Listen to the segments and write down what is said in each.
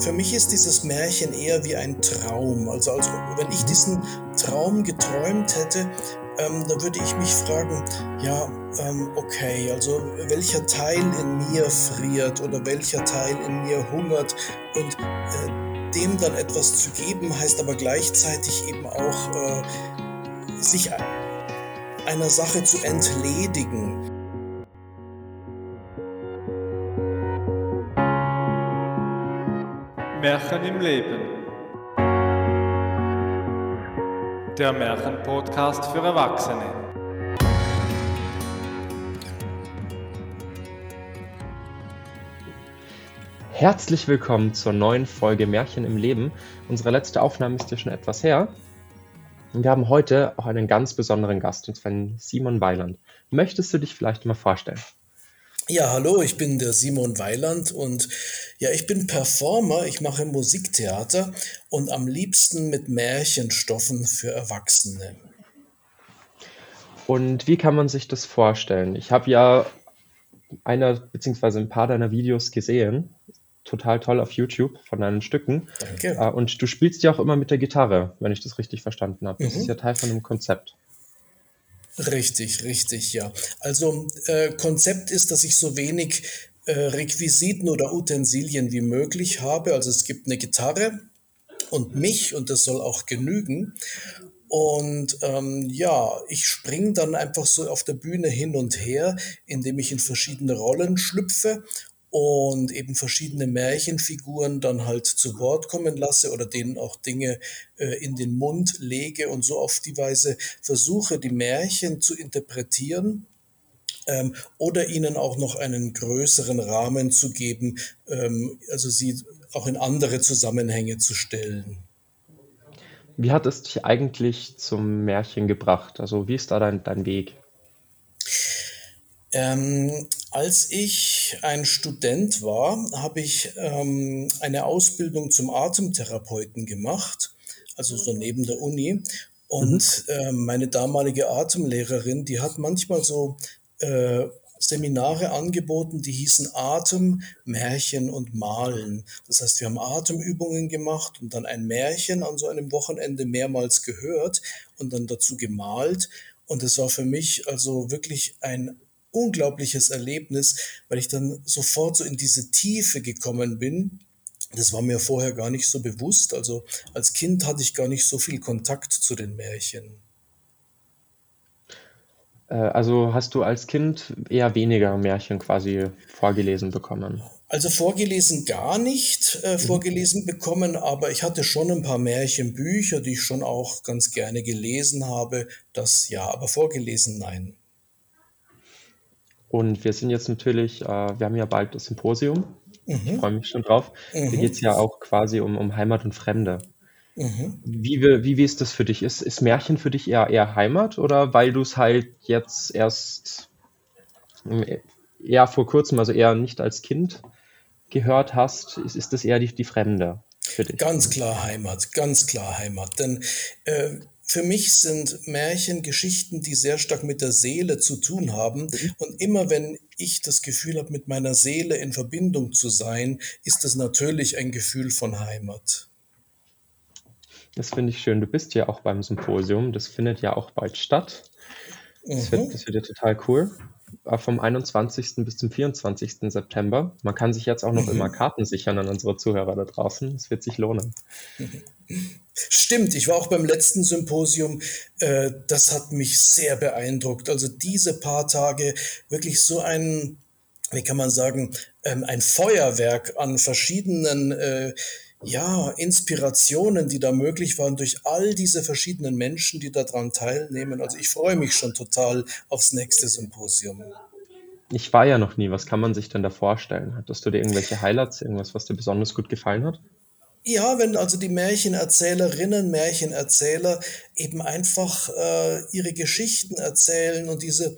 Für mich ist dieses Märchen eher wie ein Traum. Also, also wenn ich diesen Traum geträumt hätte, ähm, dann würde ich mich fragen, ja, ähm, okay, also welcher Teil in mir friert oder welcher Teil in mir hungert und äh, dem dann etwas zu geben, heißt aber gleichzeitig eben auch äh, sich einer Sache zu entledigen. Märchen im Leben. Der Märchenpodcast für Erwachsene. Herzlich willkommen zur neuen Folge Märchen im Leben. Unsere letzte Aufnahme ist ja schon etwas her. Und wir haben heute auch einen ganz besonderen Gast, und zwar Simon Weiland. Möchtest du dich vielleicht mal vorstellen? Ja, hallo, ich bin der Simon Weiland und ja, ich bin Performer, ich mache Musiktheater und am liebsten mit Märchenstoffen für Erwachsene. Und wie kann man sich das vorstellen? Ich habe ja einer beziehungsweise ein paar deiner Videos gesehen. Total toll auf YouTube von deinen Stücken. Danke. Äh, und du spielst ja auch immer mit der Gitarre, wenn ich das richtig verstanden habe. Das Mhm. ist ja Teil von einem Konzept. Richtig, richtig, ja. Also äh, Konzept ist, dass ich so wenig äh, Requisiten oder Utensilien wie möglich habe. Also es gibt eine Gitarre und mich und das soll auch genügen. Und ähm, ja, ich springe dann einfach so auf der Bühne hin und her, indem ich in verschiedene Rollen schlüpfe und eben verschiedene Märchenfiguren dann halt zu Wort kommen lasse oder denen auch Dinge äh, in den Mund lege und so auf die Weise versuche, die Märchen zu interpretieren ähm, oder ihnen auch noch einen größeren Rahmen zu geben, ähm, also sie auch in andere Zusammenhänge zu stellen. Wie hat es dich eigentlich zum Märchen gebracht? Also wie ist da dein, dein Weg? Ähm, als ich ein Student war, habe ich ähm, eine Ausbildung zum Atemtherapeuten gemacht, also so neben der Uni. Und ähm, meine damalige Atemlehrerin, die hat manchmal so äh, Seminare angeboten, die hießen Atem, Märchen und Malen. Das heißt, wir haben Atemübungen gemacht und dann ein Märchen an so einem Wochenende mehrmals gehört und dann dazu gemalt. Und es war für mich also wirklich ein unglaubliches Erlebnis, weil ich dann sofort so in diese Tiefe gekommen bin. Das war mir vorher gar nicht so bewusst. Also als Kind hatte ich gar nicht so viel Kontakt zu den Märchen. Äh, also hast du als Kind eher weniger Märchen quasi vorgelesen bekommen? Also vorgelesen gar nicht äh, vorgelesen bekommen, aber ich hatte schon ein paar Märchenbücher, die ich schon auch ganz gerne gelesen habe. Das ja, aber vorgelesen nein. Und wir sind jetzt natürlich, äh, wir haben ja bald das Symposium. Ich Mhm, freue mich schon drauf. Da mhm, geht es ja auch quasi um, um Heimat und Fremde. mhm. Wie, wie, wie ist das für dich? Ist, ist Märchen für dich eher, eher Heimat oder weil du es halt jetzt erst ähm, eher vor kurzem, also eher nicht als Kind gehört hast, ist, ist das eher die, die Fremde für dich? Ganz klar Heimat, ganz klar Heimat. Denn äh, für mich sind Märchen Geschichten, die sehr stark mit der Seele zu tun haben. Und immer wenn ich das Gefühl habe, mit meiner Seele in Verbindung zu sein, ist es natürlich ein Gefühl von Heimat. Das finde ich schön. Du bist ja auch beim Symposium. Das findet ja auch bald statt. Das wird, Mhm, das wird ja total cool. Äh, Vom 21. bis zum 24. September. Man kann sich jetzt auch noch immer mhm. Karten sichern an unsere Zuhörer da draußen. Es wird sich lohnen. Stimmt, ich war auch beim letzten Symposium. Äh, das hat mich sehr beeindruckt. Also diese paar Tage wirklich so ein, wie kann man sagen, ähm, ein Feuerwerk an verschiedenen äh, ja, Inspirationen, die da möglich waren durch all diese verschiedenen Menschen, die daran teilnehmen. Also ich freue mich schon total aufs nächste Symposium. Ich war ja noch nie. Was kann man sich denn da vorstellen? Hattest du dir irgendwelche Highlights, irgendwas, was dir besonders gut gefallen hat? Ja, wenn also die Märchenerzählerinnen, Märchenerzähler eben einfach äh, ihre Geschichten erzählen und diese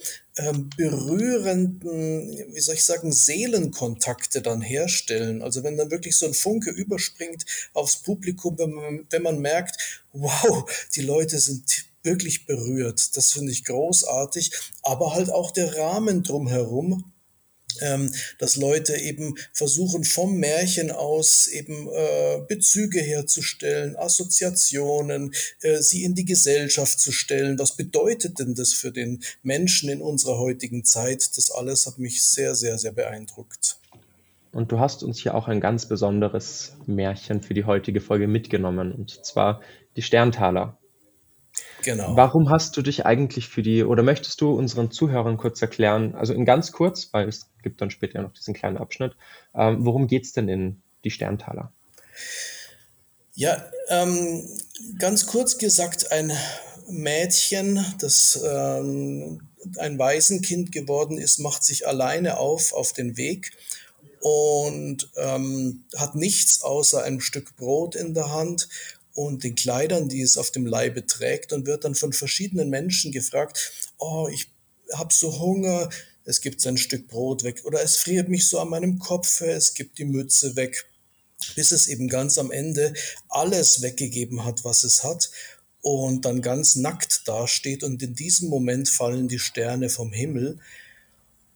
berührenden, wie soll ich sagen, Seelenkontakte dann herstellen. Also wenn dann wirklich so ein Funke überspringt aufs Publikum, wenn man, wenn man merkt, wow, die Leute sind wirklich berührt. Das finde ich großartig. Aber halt auch der Rahmen drumherum, ähm, dass Leute eben versuchen, vom Märchen aus eben äh, Bezüge herzustellen, Assoziationen, äh, sie in die Gesellschaft zu stellen. Was bedeutet denn das für den Menschen in unserer heutigen Zeit? Das alles hat mich sehr, sehr, sehr beeindruckt. Und du hast uns hier auch ein ganz besonderes Märchen für die heutige Folge mitgenommen, und zwar die Sterntaler. Genau. Warum hast du dich eigentlich für die, oder möchtest du unseren Zuhörern kurz erklären, also in ganz kurz, weil es gibt dann später noch diesen kleinen Abschnitt, ähm, worum geht es denn in die Sterntaler? Ja, ähm, ganz kurz gesagt, ein Mädchen, das ähm, ein Waisenkind geworden ist, macht sich alleine auf auf den Weg und ähm, hat nichts außer ein Stück Brot in der Hand und den Kleidern, die es auf dem Leibe trägt und wird dann von verschiedenen Menschen gefragt, oh, ich habe so Hunger, es gibt ein Stück Brot weg oder es friert mich so an meinem Kopf, es gibt die Mütze weg, bis es eben ganz am Ende alles weggegeben hat, was es hat und dann ganz nackt dasteht und in diesem Moment fallen die Sterne vom Himmel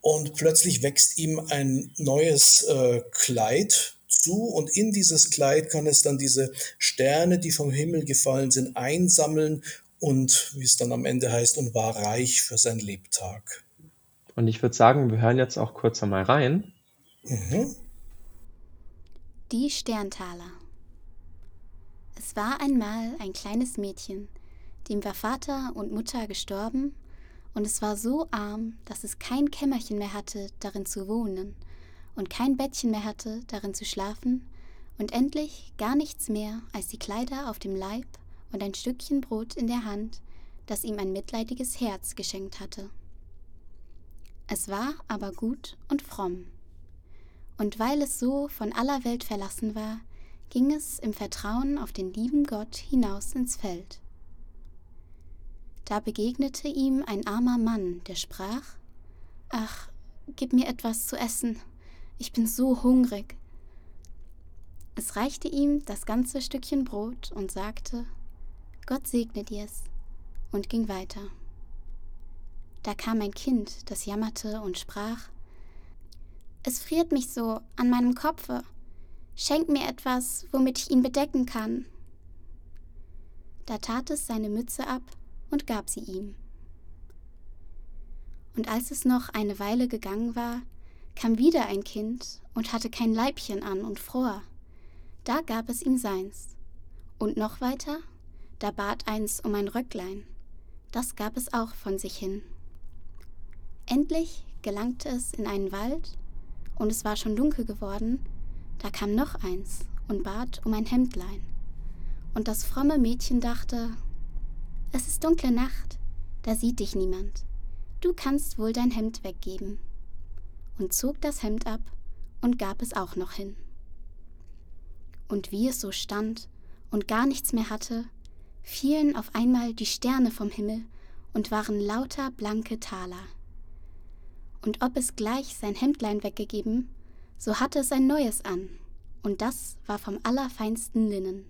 und plötzlich wächst ihm ein neues äh, Kleid zu und in dieses Kleid kann es dann diese Sterne, die vom Himmel gefallen sind, einsammeln und, wie es dann am Ende heißt, und war reich für sein Lebtag. Und ich würde sagen, wir hören jetzt auch kurz einmal rein. Mhm. Die Sterntaler. Es war einmal ein kleines Mädchen, dem war Vater und Mutter gestorben und es war so arm, dass es kein Kämmerchen mehr hatte, darin zu wohnen, und kein Bettchen mehr hatte, darin zu schlafen, und endlich gar nichts mehr als die Kleider auf dem Leib und ein Stückchen Brot in der Hand, das ihm ein mitleidiges Herz geschenkt hatte. Es war aber gut und fromm. Und weil es so von aller Welt verlassen war, ging es im Vertrauen auf den lieben Gott hinaus ins Feld. Da begegnete ihm ein armer Mann, der sprach Ach, gib mir etwas zu essen, ich bin so hungrig. Es reichte ihm das ganze Stückchen Brot und sagte Gott segne dir's und ging weiter. Da kam ein Kind, das jammerte und sprach Es friert mich so an meinem Kopfe, schenk mir etwas, womit ich ihn bedecken kann. Da tat es seine Mütze ab und gab sie ihm. Und als es noch eine Weile gegangen war, kam wieder ein Kind und hatte kein Leibchen an und fror. Da gab es ihm seins. Und noch weiter, da bat eins um ein Röcklein. Das gab es auch von sich hin. Endlich gelangte es in einen Wald, und es war schon dunkel geworden, da kam noch eins und bat um ein Hemdlein. Und das fromme Mädchen dachte, es ist dunkle Nacht, da sieht dich niemand. Du kannst wohl dein Hemd weggeben. Und zog das Hemd ab und gab es auch noch hin. Und wie es so stand und gar nichts mehr hatte, fielen auf einmal die Sterne vom Himmel und waren lauter blanke Taler. Und ob es gleich sein Hemdlein weggegeben, so hatte es ein neues an, und das war vom allerfeinsten Linnen.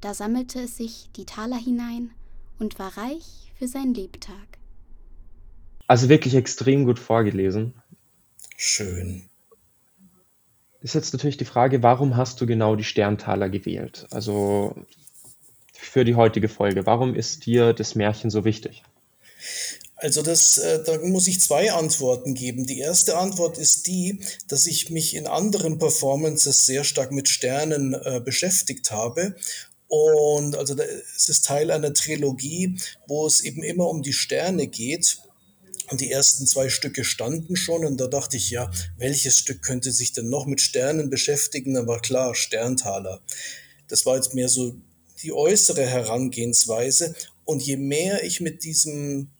Da sammelte es sich die Taler hinein und war reich für sein Lebtag. Also wirklich extrem gut vorgelesen. Schön. Ist jetzt natürlich die Frage, warum hast du genau die Sterntaler gewählt? Also für die heutige Folge. Warum ist dir das Märchen so wichtig? Also das, äh, da muss ich zwei Antworten geben. Die erste Antwort ist die, dass ich mich in anderen Performances sehr stark mit Sternen äh, beschäftigt habe und also es ist Teil einer Trilogie, wo es eben immer um die Sterne geht. Und die ersten zwei Stücke standen schon und da dachte ich, ja, welches Stück könnte sich denn noch mit Sternen beschäftigen? War klar, Sterntaler. Das war jetzt mehr so die äußere Herangehensweise. Und je mehr ich mit diesem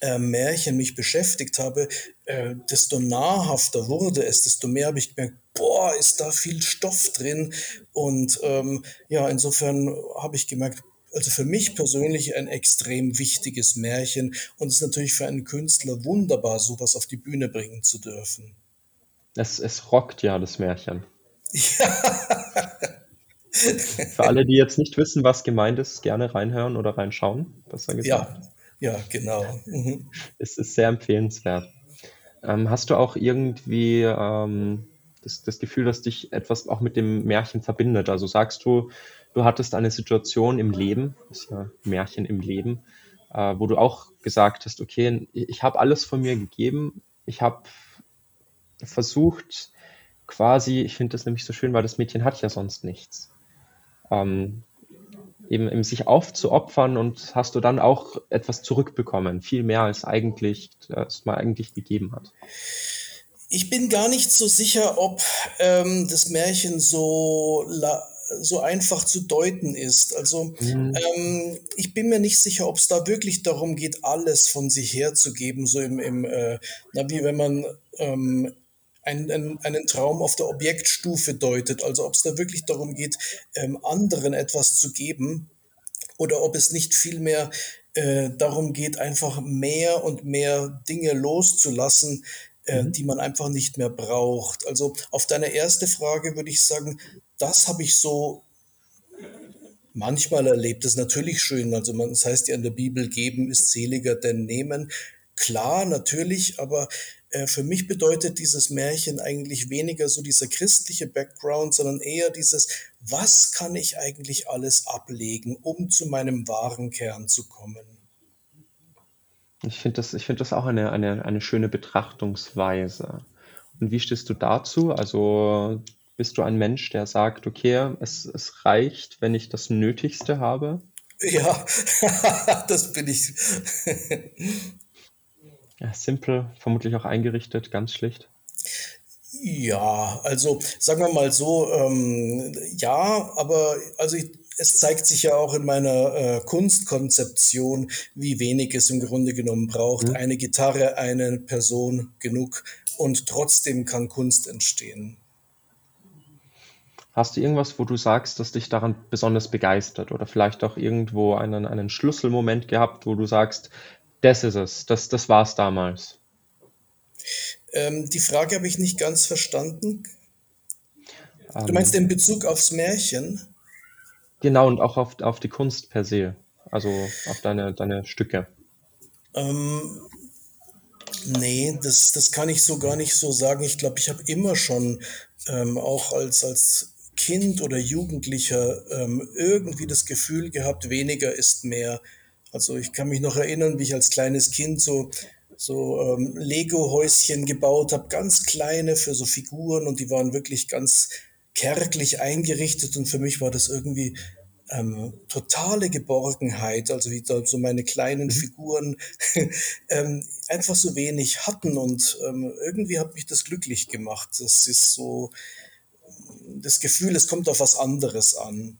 äh, Märchen mich beschäftigt habe, äh, desto nahrhafter wurde es, desto mehr habe ich gemerkt, boah, ist da viel Stoff drin. Und ähm, ja, insofern habe ich gemerkt, also für mich persönlich ein extrem wichtiges Märchen und es ist natürlich für einen Künstler wunderbar, sowas auf die Bühne bringen zu dürfen. Es, es rockt ja das Märchen. Ja. für alle, die jetzt nicht wissen, was gemeint ist, gerne reinhören oder reinschauen, besser gesagt. Ja, ja, genau. Mhm. Es ist sehr empfehlenswert. Ähm, hast du auch irgendwie ähm, das, das Gefühl, dass dich etwas auch mit dem Märchen verbindet? Also sagst du, du hattest eine Situation im Leben, das ist ja Märchen im Leben, äh, wo du auch gesagt hast, okay, ich habe alles von mir gegeben, ich habe versucht, quasi, ich finde das nämlich so schön, weil das Mädchen hat ja sonst nichts. Ähm, eben, eben sich aufzuopfern und hast du dann auch etwas zurückbekommen, viel mehr als eigentlich, es mal eigentlich gegeben hat. Ich bin gar nicht so sicher, ob ähm, das Märchen so, so einfach zu deuten ist. Also mhm. ähm, ich bin mir nicht sicher, ob es da wirklich darum geht, alles von sich herzugeben, so im, im äh, na, wie wenn man ähm, einen, einen Traum auf der Objektstufe deutet, also ob es da wirklich darum geht, ähm, anderen etwas zu geben oder ob es nicht vielmehr äh, darum geht, einfach mehr und mehr Dinge loszulassen, äh, mhm. die man einfach nicht mehr braucht. Also auf deine erste Frage würde ich sagen, das habe ich so manchmal erlebt. Das ist natürlich schön. Also man, das heißt ja in der Bibel, geben ist seliger denn nehmen. Klar, natürlich, aber äh, für mich bedeutet dieses Märchen eigentlich weniger so dieser christliche Background, sondern eher dieses, was kann ich eigentlich alles ablegen, um zu meinem wahren Kern zu kommen. Ich finde das, find das auch eine, eine, eine schöne Betrachtungsweise. Und wie stehst du dazu? Also bist du ein Mensch, der sagt, okay, es, es reicht, wenn ich das Nötigste habe? Ja, das bin ich. Ja, simpel, vermutlich auch eingerichtet, ganz schlicht. Ja, also sagen wir mal so, ähm, ja, aber also ich, es zeigt sich ja auch in meiner äh, Kunstkonzeption, wie wenig es im Grunde genommen braucht. Mhm. Eine Gitarre, eine Person, genug und trotzdem kann Kunst entstehen. Hast du irgendwas, wo du sagst, dass dich daran besonders begeistert oder vielleicht auch irgendwo einen, einen Schlüsselmoment gehabt, wo du sagst, das ist es. Das, das war es damals. Ähm, die Frage habe ich nicht ganz verstanden. Du ähm. meinst in Bezug aufs Märchen? Genau, und auch auf, auf die Kunst per se. Also auf deine, deine Stücke. Ähm, nee, das, das kann ich so gar nicht so sagen. Ich glaube, ich habe immer schon ähm, auch als, als Kind oder Jugendlicher ähm, irgendwie das Gefühl gehabt, weniger ist mehr. Also ich kann mich noch erinnern, wie ich als kleines Kind so, so ähm, Lego-Häuschen gebaut habe, ganz kleine für so Figuren und die waren wirklich ganz kärglich eingerichtet und für mich war das irgendwie ähm, totale Geborgenheit, also wie da so meine kleinen mhm. Figuren ähm, einfach so wenig hatten und ähm, irgendwie hat mich das glücklich gemacht. Das ist so das Gefühl, es kommt auf was anderes an.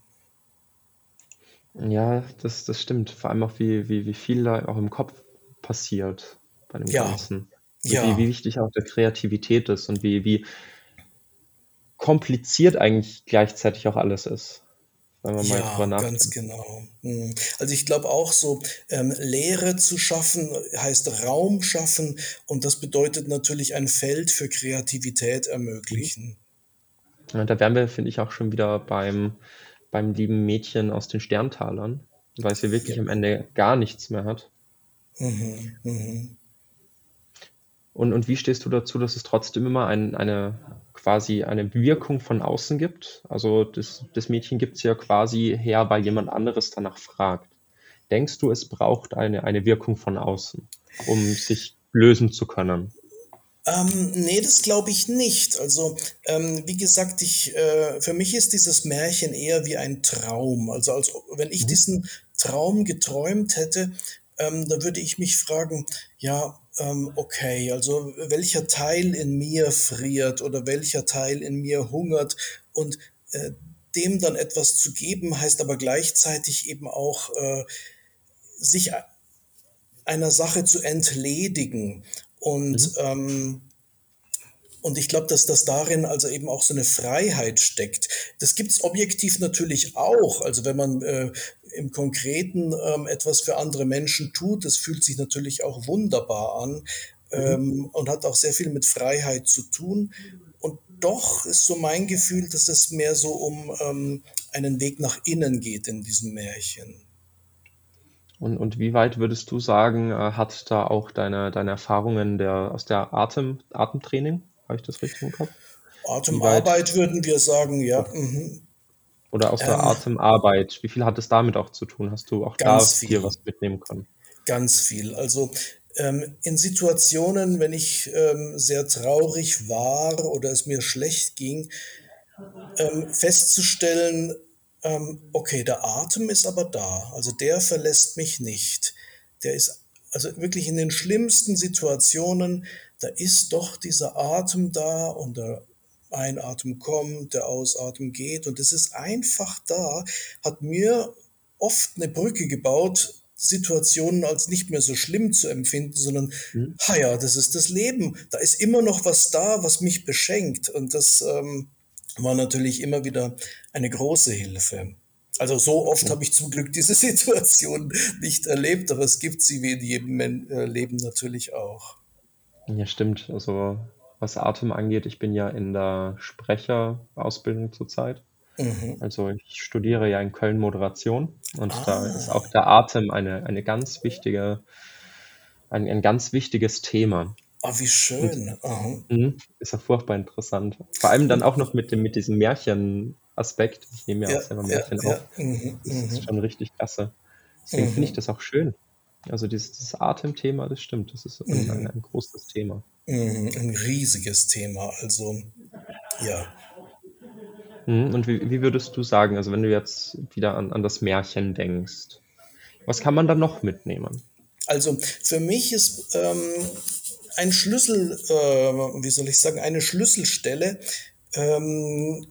Ja, das, das stimmt. Vor allem auch, wie, wie, wie viel da auch im Kopf passiert bei dem Ja, Ganzen. Ja, wie, wie wichtig auch der Kreativität ist und wie, wie kompliziert eigentlich gleichzeitig auch alles ist, wenn man mal drüber ja, ganz nachdenkt. genau. Hm. Also ich glaube auch so, ähm, Lehre zu schaffen heißt Raum schaffen und das bedeutet natürlich ein Feld für Kreativität Mhm. ermöglichen. Da wären wir, finde ich, auch schon wieder beim, beim lieben Mädchen aus den Sterntalern, weil sie wirklich Ja. am Ende gar nichts mehr hat. Mhm, mhm. Und, und wie stehst du dazu, dass es trotzdem immer ein, eine quasi eine Wirkung von außen gibt? Also das, das Mädchen gibt es ja quasi her, weil jemand anderes danach fragt. Denkst du, es braucht eine, eine Wirkung von außen, um sich lösen zu können? Ähm, nee, das glaube ich nicht. Also, ähm, wie gesagt, ich, äh, für mich ist dieses Märchen eher wie ein Traum. Also, als wenn ich Mhm. diesen Traum geträumt hätte, ähm, da würde ich mich fragen, ja, ähm, okay, also welcher Teil in mir friert oder welcher Teil in mir hungert und äh, dem dann etwas zu geben, heißt aber gleichzeitig eben auch äh, sich einer Sache zu entledigen. Und, Mhm. ähm, und ich glaube, dass das darin also eben auch so eine Freiheit steckt. Das gibt's objektiv natürlich auch. Also wenn man äh, im Konkreten ähm, etwas für andere Menschen tut, das fühlt sich natürlich auch wunderbar an Mhm. ähm, und hat auch sehr viel mit Freiheit zu tun. Und doch ist so mein Gefühl, dass es mehr so um ähm, einen Weg nach innen geht in diesem Märchen. Und, und wie weit würdest du sagen, äh, hat da auch deine, deine Erfahrungen der, aus der Atem, Atemtraining, habe ich das richtig im Kopf? Atemarbeit würden wir sagen, ja. Mhm. Oder aus der Ähm, Atemarbeit, wie viel hat es damit auch zu tun? Hast du auch da Ganz dir viel. was mitnehmen können? Ganz viel. Also ähm, in Situationen, wenn ich ähm, sehr traurig war oder es mir schlecht ging, ähm, festzustellen, ähm, okay, der Atem ist aber da, also der verlässt mich nicht. Der ist also wirklich in den schlimmsten Situationen, da ist doch dieser Atem da und der Einatmen kommt, der Ausatmen geht und es ist einfach da, hat mir oft eine Brücke gebaut, Situationen als nicht mehr so schlimm zu empfinden, sondern, Mhm. ha ja, das ist das Leben. Da ist immer noch was da, was mich beschenkt. Und das ähm, war natürlich immer wieder eine große Hilfe. Also so oft habe ich zum Glück diese Situation nicht erlebt, aber es gibt sie wie in jedem äh, Leben natürlich auch. Ja, stimmt. Also was Atem angeht, ich bin ja in der Sprecherausbildung zurzeit. Mhm. Also ich studiere ja in Köln Moderation und da ist Ah, auch der Atem eine, eine ganz wichtige, ein, ein ganz wichtiges Thema. Ah, wie Und schön. Aha. mhm, ist ja furchtbar interessant. Vor allem dann auch noch mit dem, mit diesem Märchenaspekt. Ich nehme ja Ja, auch selber ja, Märchen ja. auf. Mhm, Das ist mhm, schon richtig klasse. Deswegen finde ich mhm, das auch schön. Also dieses, dieses Atemthema, das stimmt, das ist ein, ein, mhm, ein großes Thema. mhm. Ein riesiges Thema. Also ja. Mhm, Und wie, wie würdest du sagen, also wenn du jetzt wieder an, an das Märchen denkst, was kann man da noch mitnehmen? Also für mich ist ähm, ein Schlüssel, äh, wie soll ich sagen, eine Schlüsselstelle, ähm,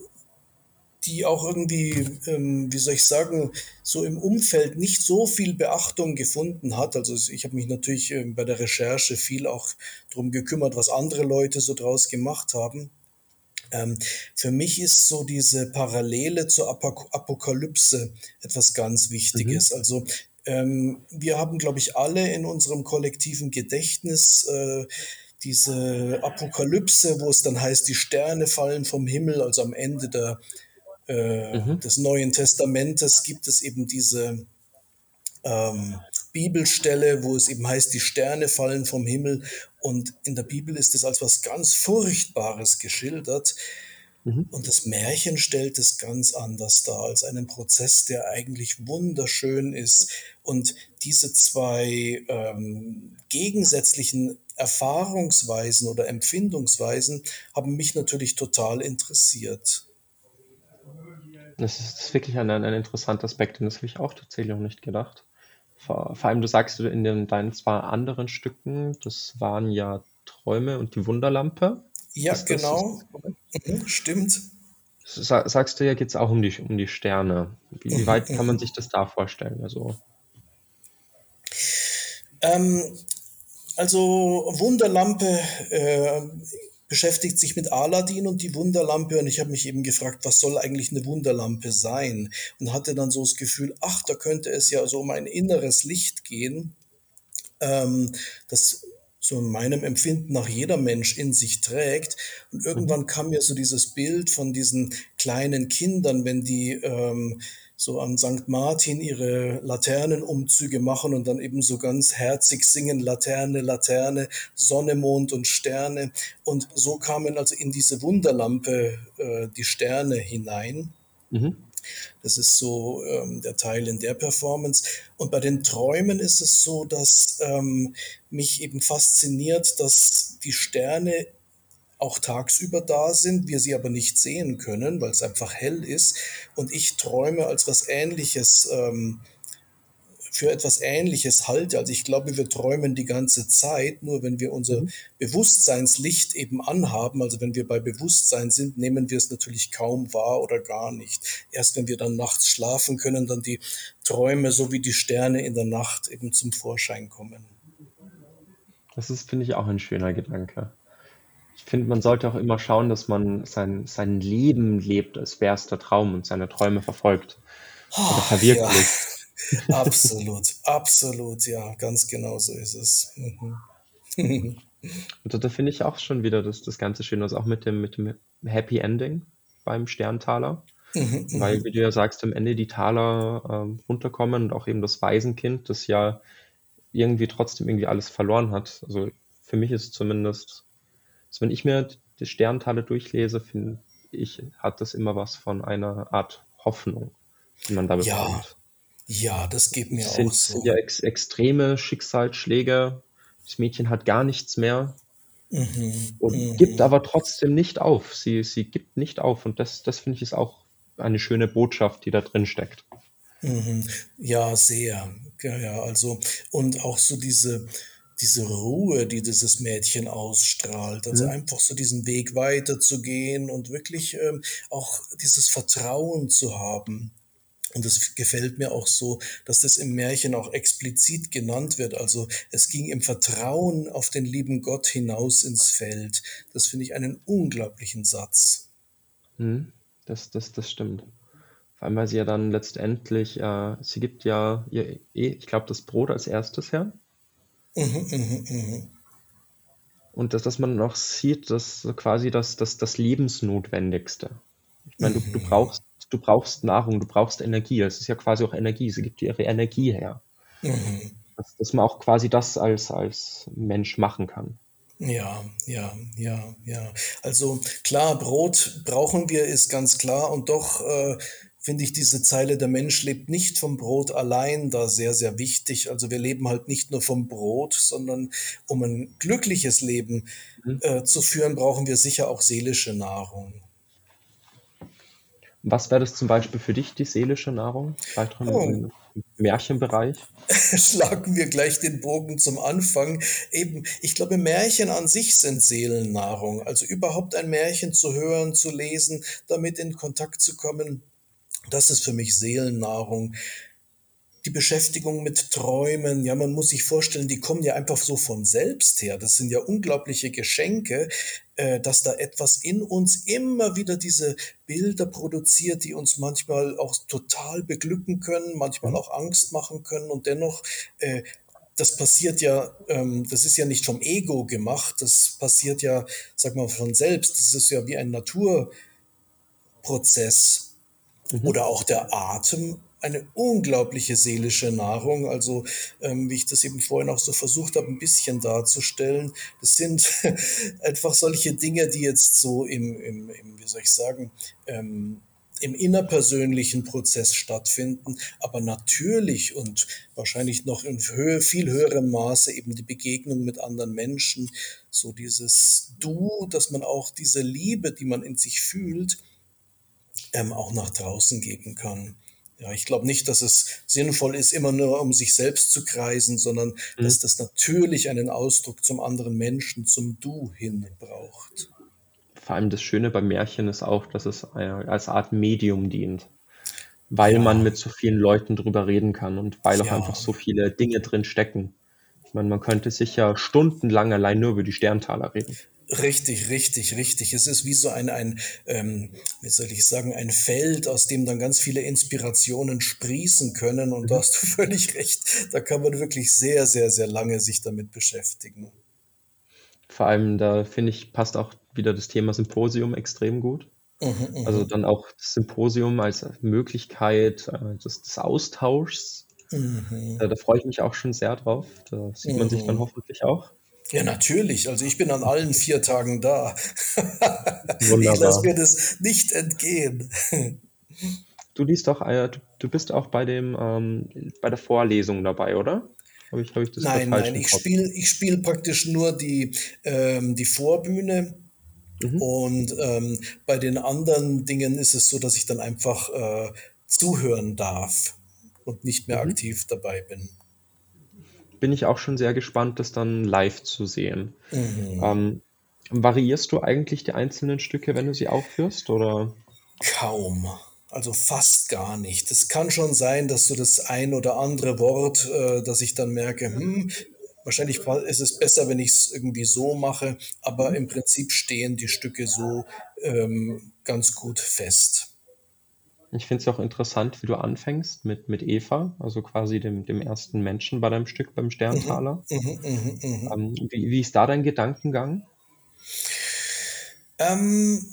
die auch irgendwie, ähm, wie soll ich sagen, so im Umfeld nicht so viel Beachtung gefunden hat. Also ich habe mich natürlich ähm, bei der Recherche viel auch darum gekümmert, was andere Leute so draus gemacht haben. Ähm, für mich ist so diese Parallele zur Apak Apokalypse etwas ganz Mhm, Wichtiges. Also ähm, wir haben, glaube ich, alle in unserem kollektiven Gedächtnis äh, diese Apokalypse, wo es dann heißt, die Sterne fallen vom Himmel, also am Ende der, äh, mhm, des Neuen Testamentes gibt es eben diese ähm, Bibelstelle, wo es eben heißt, die Sterne fallen vom Himmel. Und in der Bibel ist es als was ganz Furchtbares geschildert. Mhm. Und das Märchen stellt es ganz anders dar, als einen Prozess, der eigentlich wunderschön ist. Und diese zwei ähm, gegensätzlichen Erfahrungsweisen oder Empfindungsweisen haben mich natürlich total interessiert. Das ist, das ist wirklich ein, ein, interessanter Aspekt und das habe ich auch tatsächlich noch nicht gedacht. Vor, vor allem, du sagst du in den, deinen zwei anderen Stücken, das waren ja Träume und die Wunderlampe. Ja, das, genau, das mhm, stimmt. Sa sagst du ja, geht es auch um die, um die Sterne. Wie, wie weit kann man sich das da vorstellen? Also, Ähm, also Wunderlampe äh, beschäftigt sich mit Aladdin und die Wunderlampe und ich habe mich eben gefragt, was soll eigentlich eine Wunderlampe sein? Und hatte dann so das Gefühl, ach, da könnte es ja so um ein inneres Licht gehen, ähm, das so in meinem Empfinden nach jeder Mensch in sich trägt. Und mhm, irgendwann kam mir so dieses Bild von diesen kleinen Kindern, wenn die ähm, so an St. Martin ihre Laternenumzüge machen und dann eben so ganz herzig singen, Laterne, Laterne, Sonne, Mond und Sterne. Und so kamen also in diese Wunderlampe äh, die Sterne hinein. mhm, Das ist so ähm, der Teil in der Performance. Und bei den Träumen ist es so, dass ähm, mich eben fasziniert, dass die Sterne auch tagsüber da sind, wir sie aber nicht sehen können, weil es einfach hell ist. Und ich träume als was Ähnliches, ähm, für etwas Ähnliches halte. Also ich glaube, wir träumen die ganze Zeit, nur wenn wir unser mhm. Bewusstseinslicht eben anhaben, also wenn wir bei Bewusstsein sind, nehmen wir es natürlich kaum wahr oder gar nicht. Erst wenn wir dann nachts schlafen können, dann die Träume so wie die Sterne in der Nacht eben zum Vorschein kommen. Das ist, finde ich, auch ein schöner Gedanke. Ich finde, man sollte auch immer schauen, dass man sein, sein Leben lebt, als wäre es der Traum und seine Träume verfolgt oder Ah, ja, verwirklicht. Absolut, absolut, ja, ganz genau so ist es. Mhm. Und da, da finde ich auch schon wieder das, das Ganze schön, also auch mit dem, mit dem Happy Ending beim Sterntaler. Mhm, weil, mhm. wie du ja sagst, am Ende die Taler ähm, runterkommen und auch eben das Waisenkind, das ja irgendwie trotzdem irgendwie alles verloren hat. Also für mich ist zumindest, also wenn ich mir die Sterntaler durchlese, finde ich, hat das immer was von einer Art Hoffnung, die man da bekommt. ja, das geht mir Es auch sind, sind so. ja ex extreme Schicksalsschläge. Das Mädchen hat gar nichts mehr Mhm, und gibt mhm. aber trotzdem nicht auf. Sie, sie gibt nicht auf und das, das finde ich ist auch eine schöne Botschaft, die da drin steckt. Mhm. Ja, sehr. Ja, ja, also und auch so diese diese Ruhe, die dieses Mädchen ausstrahlt, also Mhm. einfach so diesen Weg weiterzugehen und wirklich, ähm, auch dieses Vertrauen zu haben. Und es gefällt mir auch so, dass das im Märchen auch explizit genannt wird. Also, es ging im Vertrauen auf den lieben Gott hinaus ins Feld. Das finde ich einen unglaublichen Satz. Mhm. Das, das, das stimmt. Vor allem, weil sie ja dann letztendlich, äh, sie gibt ja ihr, eh, ich glaube, das Brot als erstes her. Mhm, mhm, mhm. Und dass, dass man noch sieht, dass quasi das, das, das Lebensnotwendigste. Ich meine, du, du brauchst, du brauchst Nahrung, du brauchst Energie. Es ist ja quasi auch Energie. Sie gibt dir ihre Energie her. Mhm. Dass, dass man auch quasi das als, als Mensch machen kann. Ja, ja, ja, ja. Also klar, Brot brauchen wir, ist ganz klar. Und doch äh, finde ich diese Zeile, der Mensch lebt nicht vom Brot allein, da sehr, sehr wichtig. Also wir leben halt nicht nur vom Brot, sondern um ein glückliches Leben Mhm. äh, zu führen, brauchen wir sicher auch seelische Nahrung. Was wäre das zum Beispiel für dich, die seelische Nahrung? Im, Oh, Märchenbereich? schlagen wir gleich den Bogen zum Anfang. Eben, ich glaube, Märchen an sich sind Seelennahrung. Also überhaupt ein Märchen zu hören, zu lesen, damit in Kontakt zu kommen, das ist für mich Seelennahrung. Die Beschäftigung mit Träumen, ja, man muss sich vorstellen, die kommen ja einfach so von selbst her. Das sind ja unglaubliche Geschenke, äh, dass da etwas in uns immer wieder diese Bilder produziert, die uns manchmal auch total beglücken können, manchmal Mhm. auch Angst machen können und dennoch, äh, das passiert ja, ähm, das ist ja nicht vom Ego gemacht, das passiert ja, sag mal, von selbst. Das ist ja wie ein Naturprozess. Mhm. Oder auch der Atem, eine unglaubliche seelische Nahrung. Also, ähm, wie ich das eben vorhin auch so versucht habe, ein bisschen darzustellen. Das sind einfach solche Dinge, die jetzt so im, im, im wie soll ich sagen, ähm, im innerpersönlichen Prozess stattfinden, aber natürlich und wahrscheinlich noch in Höhe, viel höherem Maße eben die Begegnung mit anderen Menschen, so dieses Du, dass man auch diese Liebe, die man in sich fühlt, ähm, auch nach draußen geben kann. Ja, ich glaube nicht, dass es sinnvoll ist, immer nur um sich selbst zu kreisen, sondern Mhm. dass das natürlich einen Ausdruck zum anderen Menschen, zum Du hin braucht. Vor allem das Schöne beim Märchen ist auch, dass es äh, als Art Medium dient, weil man Ja, mit so vielen Leuten drüber reden kann und weil auch einfach ja, so viele Dinge drin stecken. Ich meine, man könnte sicher stundenlang allein nur über die Sterntaler reden. Richtig, richtig, richtig. Es ist wie so ein, ein ähm, wie soll ich sagen, ein Feld, aus dem dann ganz viele Inspirationen sprießen können. Und da Mhm. hast du völlig recht. Da kann man wirklich sehr, sehr, sehr lange sich damit beschäftigen. Vor allem, da finde ich, passt auch wieder das Thema Symposium extrem gut. Mhm, Also mhm, dann auch das Symposium als Möglichkeit äh, des, des Austauschs. mhm, Da, da freue ich mich auch schon sehr drauf. Da sieht man sich dann mhm. hoffentlich auch. Ja, natürlich. Also ich bin an allen vier Tagen da. Ich lasse Wunderbar. mir das nicht entgehen. Du liest auch, äh, du, bist auch bei dem, ähm, bei der Vorlesung dabei, oder? Habe ich, habe ich das da Nein, nein, ich spiele ich spiel praktisch nur die, ähm, die Vorbühne Mhm. und ähm, bei den anderen Dingen ist es so, dass ich dann einfach äh, zuhören darf und nicht mehr Mhm. aktiv dabei bin. Bin ich auch schon sehr gespannt, das dann live zu sehen. Mhm. Ähm, variierst du eigentlich die einzelnen Stücke, wenn du sie aufführst, oder? Kaum. Also fast gar nicht. Es kann schon sein, dass so das ein oder andere Wort, äh, dass ich dann merke, hm, wahrscheinlich ist es besser, wenn ich es irgendwie so mache, aber im Prinzip stehen die Stücke so ähm, ganz gut fest. Ich finde es auch interessant, wie du anfängst mit, mit Eva, also quasi dem, dem ersten Menschen bei deinem Stück beim Mhm, Sterntaler. mhm, mhm, mhm. Ähm, wie, wie ist da dein Gedankengang? Ähm,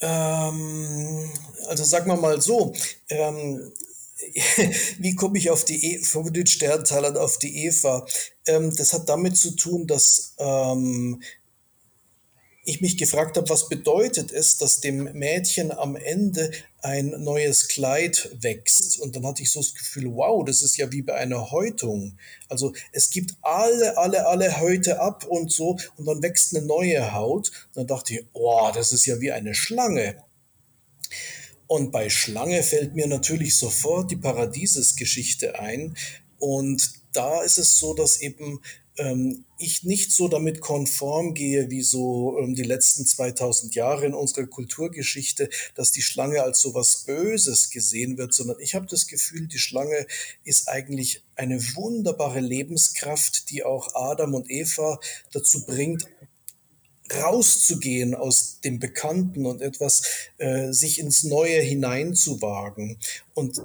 Ähm, also sagen wir mal so, ähm, wie komme ich auf die e von den Sterntalern auf die Eva? Ähm, das hat damit zu tun, dass ähm, ich mich gefragt habe, was bedeutet es, dass dem Mädchen am Ende ein neues Kleid wächst. Und dann hatte ich so das Gefühl, wow, das ist ja wie bei einer Häutung. Also es gibt alle, alle, alle Häute ab und so und dann wächst eine neue Haut. Und dann dachte ich, oh, das ist ja wie eine Schlange. Und bei Schlange fällt mir natürlich sofort die Paradiesesgeschichte ein. Und da ist es so, dass eben ähm, ich nicht so damit konform gehe wie so ähm, die letzten 2000 Jahre in unserer Kulturgeschichte, dass die Schlange als so was Böses gesehen wird, sondern ich habe das Gefühl, die Schlange ist eigentlich eine wunderbare Lebenskraft, die auch Adam und Eva dazu bringt, rauszugehen aus dem Bekannten und etwas äh, sich ins Neue hineinzuwagen. Und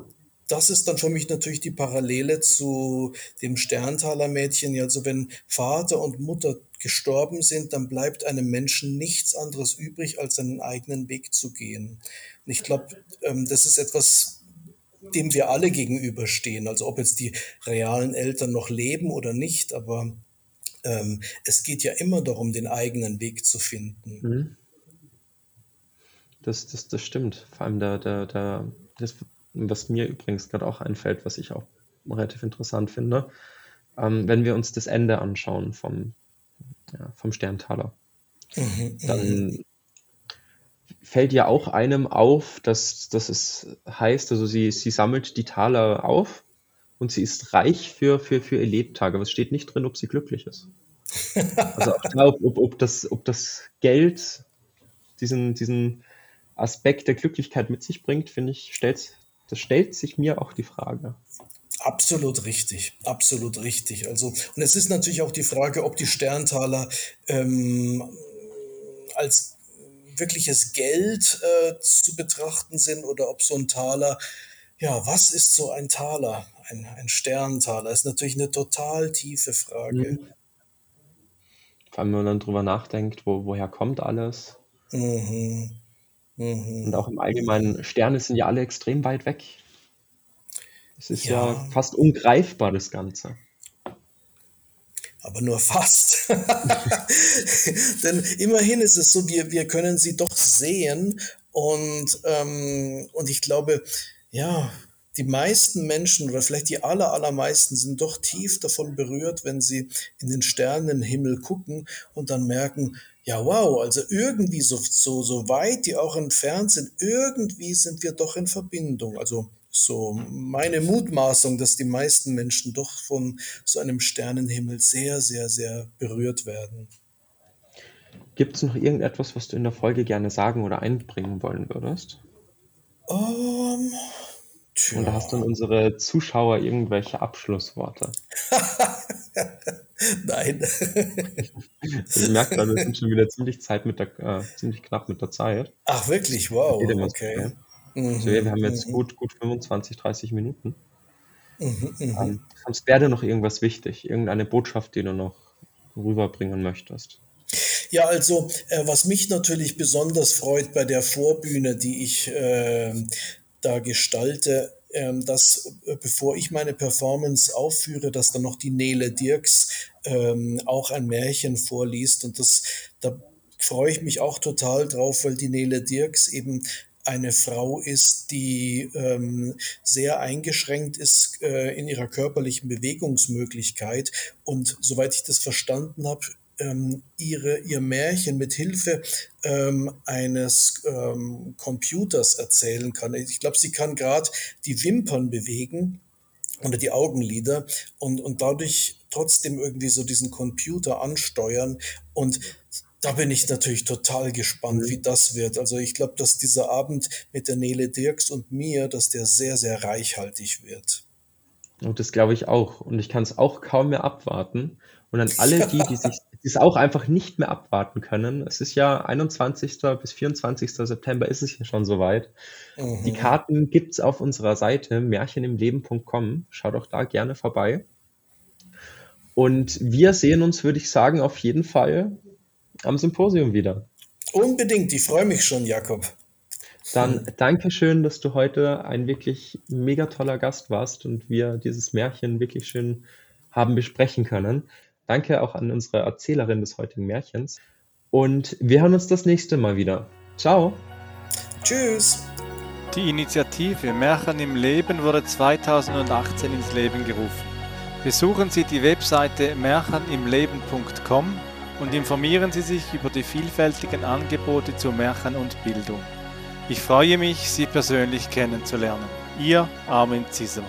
das ist dann für mich natürlich die Parallele zu dem Sterntaler Mädchen. Also wenn Vater und Mutter gestorben sind, dann bleibt einem Menschen nichts anderes übrig, als seinen eigenen Weg zu gehen. Und ich glaube, ähm, das ist etwas, dem wir alle gegenüberstehen. Also ob jetzt die realen Eltern noch leben oder nicht, aber ähm, es geht ja immer darum, den eigenen Weg zu finden. Mhm. Das, das, das stimmt. Vor allem der, der, der, das was mir übrigens gerade auch einfällt, was ich auch relativ interessant finde, ähm, wenn wir uns das Ende anschauen vom, ja, vom Sterntaler, mhm, dann fällt ja auch einem auf, dass, dass es heißt, also sie, sie sammelt die Taler auf und sie ist reich für, für, für ihr Lebtage, aber es steht nicht drin, ob sie glücklich ist. Also auch da, ob, ob, das, ob das Geld diesen, diesen Aspekt der Glücklichkeit mit sich bringt, finde ich, stellt das stellt sich mir auch die Frage. Absolut richtig, absolut richtig. Also, und es ist natürlich auch die Frage, ob die Sterntaler ähm, als wirkliches Geld äh, zu betrachten sind oder ob so ein Taler, ja, was ist so ein Taler? Ein, ein Sterntaler ist natürlich eine total tiefe Frage. Mhm. Vor allem, wenn man dann drüber nachdenkt, wo, woher kommt alles. Mhm. Mhm. Und auch im Allgemeinen, Sterne sind ja alle extrem weit weg. Es ist ja, ja fast ungreifbar, das Ganze. Aber nur fast. Denn immerhin ist es so, wir, wir können sie doch sehen. Und, ähm, und ich glaube, ja, die meisten Menschen oder vielleicht die aller, allermeisten sind doch tief davon berührt, wenn sie in den Sternenhimmel gucken und dann merken, ja, wow, also irgendwie so, so, so weit die auch entfernt sind, irgendwie sind wir doch in Verbindung. Also so meine Mutmaßung, dass die meisten Menschen doch von so einem Sternenhimmel sehr, sehr, sehr berührt werden. Gibt es noch irgendetwas, was du in der Folge gerne sagen oder einbringen wollen würdest? Um, ähm, Und da hast du an unsere Zuschauer irgendwelche Abschlussworte. Nein. ich merke gerade, wir sind schon wieder ziemlich, Zeit mit der, äh, ziemlich knapp mit der Zeit. Ach, wirklich? Wow. Okay. Mhm. So, wir haben jetzt mhm. gut, gut 25, 30 Minuten. Mhm, mhm, ähm, sonst wäre noch irgendwas wichtig, irgendeine Botschaft, die du noch rüberbringen möchtest. Ja, also äh, was mich natürlich besonders freut bei der Vorbühne, die ich äh, da gestalte, ähm, dass äh, bevor ich meine Performance aufführe, dass dann noch die Nele Dirks ähm, auch ein Märchen vorliest. Und das, da freue ich mich auch total drauf, weil die Nele Dirks eben eine Frau ist, die ähm, sehr eingeschränkt ist äh, in ihrer körperlichen Bewegungsmöglichkeit. Und soweit ich das verstanden habe, ähm, ihre, ihr Märchen mit Hilfe ähm, eines ähm, Computers erzählen kann. Ich glaube, sie kann gerade die Wimpern bewegen oder die Augenlider und, und dadurch trotzdem irgendwie so diesen Computer ansteuern. Und da bin ich natürlich total gespannt, wie das wird. Also ich glaube, dass dieser Abend mit der Nele Dirks und mir, dass der sehr, sehr reichhaltig wird. Und das glaube ich auch. Und ich kann es auch kaum mehr abwarten. Und an alle die, die sich es auch einfach nicht mehr abwarten können. Es ist ja 21. bis 24. September ist es ja schon soweit. Mhm. Die Karten gibt es auf unserer Seite märchenimleben.com. Schaut auch da gerne vorbei. Und wir sehen uns, würde ich sagen, auf jeden Fall am Symposium wieder. Unbedingt, ich freue mich schon, Jakob. Dann danke schön, dass du heute ein wirklich mega toller Gast warst und wir dieses Märchen wirklich schön haben besprechen können. Danke auch an unsere Erzählerin des heutigen Märchens. Und wir hören uns das nächste Mal wieder. Ciao. Tschüss. Die Initiative Märchen im Leben wurde 2018 ins Leben gerufen. Besuchen Sie die Webseite märchenimleben.com und informieren Sie sich über die vielfältigen Angebote zu Märchen und Bildung. Ich freue mich, Sie persönlich kennenzulernen. Ihr Armin Zisser.